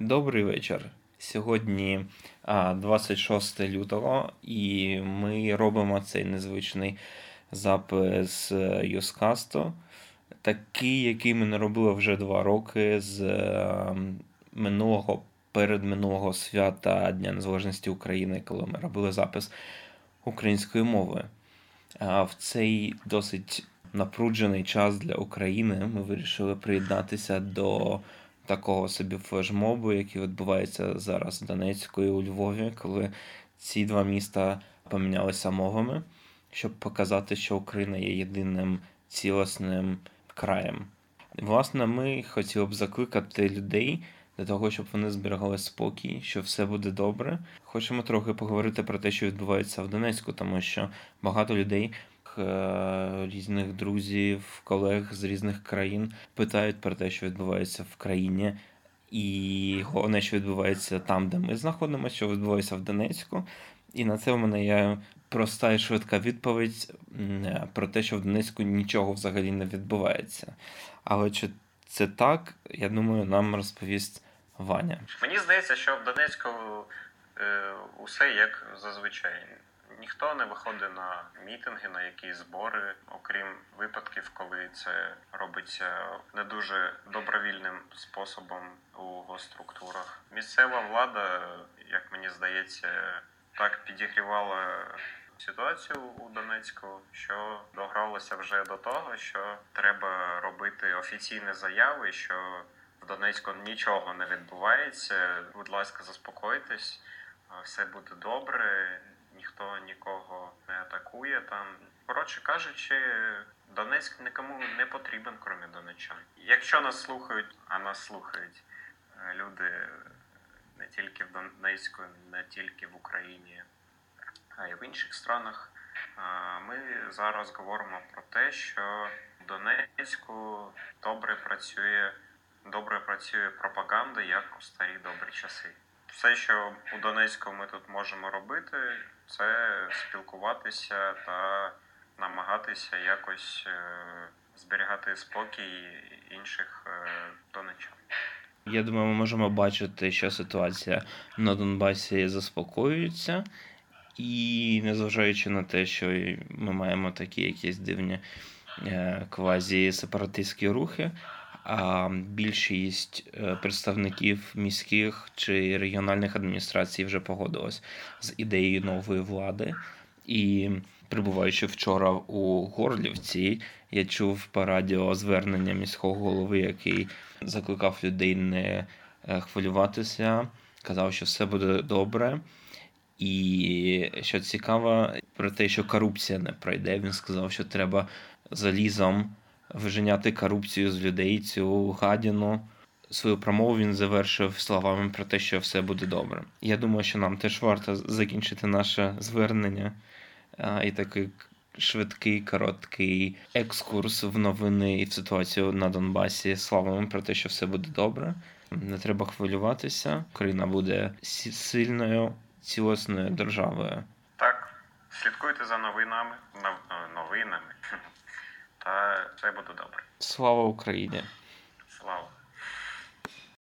Добрий вечір. Сьогодні 26 лютого, і ми робимо цей незвичний запис Юскасту, такий, який ми не робили вже два роки з минулого передминулого свята Дня Незалежності України, коли ми робили запис української мови. В цей досить напруджений час для України ми вирішили приєднатися до такого собі флешмобу, який відбувається зараз в Донецьку і у Львові, коли ці два міста помінялися мовами, щоб показати, що Україна є єдиним цілісним краєм. Власне, ми хотіли б закликати людей для того, щоб вони зберігали спокій, що все буде добре. Хочемо трохи поговорити про те, що відбувається в Донецьку, тому що багато людей. Е, різних друзів, колег з різних країн питають про те, що відбувається в країні, і головне, що відбувається там, де ми знаходимося, що відбувається в Донецьку. І на це в мене є проста і швидка відповідь про те, що в Донецьку нічого взагалі не відбувається. Але чи це так, я думаю, нам розповість Ваня. Мені здається, що в Донецьку е, усе як зазвичай. Ніхто не виходить на мітинги, на якісь збори, окрім випадків, коли це робиться не дуже добровільним способом у госструктурах. Місцева влада, як мені здається, так підігрівала ситуацію у Донецьку, що догралося вже до того, що треба робити офіційні заяви, що в Донецьку нічого не відбувається. Будь ласка, заспокойтесь, все буде добре ніхто нікого не атакує там. Коротше кажучи, Донецьк нікому не потрібен, крім донеччан. Якщо нас слухають, а нас слухають е, люди не тільки в Донецьку, не тільки в Україні, а й в інших странах. Ми зараз говоримо про те, що в Донецьку добре працює добре працює пропаганда, як у старі добрі часи. Все, що у Донецьку ми тут можемо робити, це спілкуватися та намагатися якось е, зберігати спокій інших е, донечан. Я думаю, ми можемо бачити, що ситуація на Донбасі заспокоюється, і незважаючи на те, що ми маємо такі якісь дивні е, квазі-сепаратистські рухи, а більшість е, представників міських чи регіональних адміністрацій вже погодилась з ідеєю нової влади. І прибуваючи вчора у Горлівці, я чув по радіо звернення міського голови, який закликав людей не е, хвилюватися, казав, що все буде добре. І що цікаво, про те, що корупція не пройде, він сказав, що треба залізом виженяти корупцію з людей, цю гадіну. Свою промову він завершив словами про те, що все буде добре. Я думаю, що нам теж варто закінчити наше звернення і такий швидкий, короткий екскурс в новини і в ситуацію на Донбасі словами про те, що все буде добре. Не треба хвилюватися. Україна буде сильною, цілосною державою. Так, слідкуйте за новинами новинами та все буде добре. Слава Україні!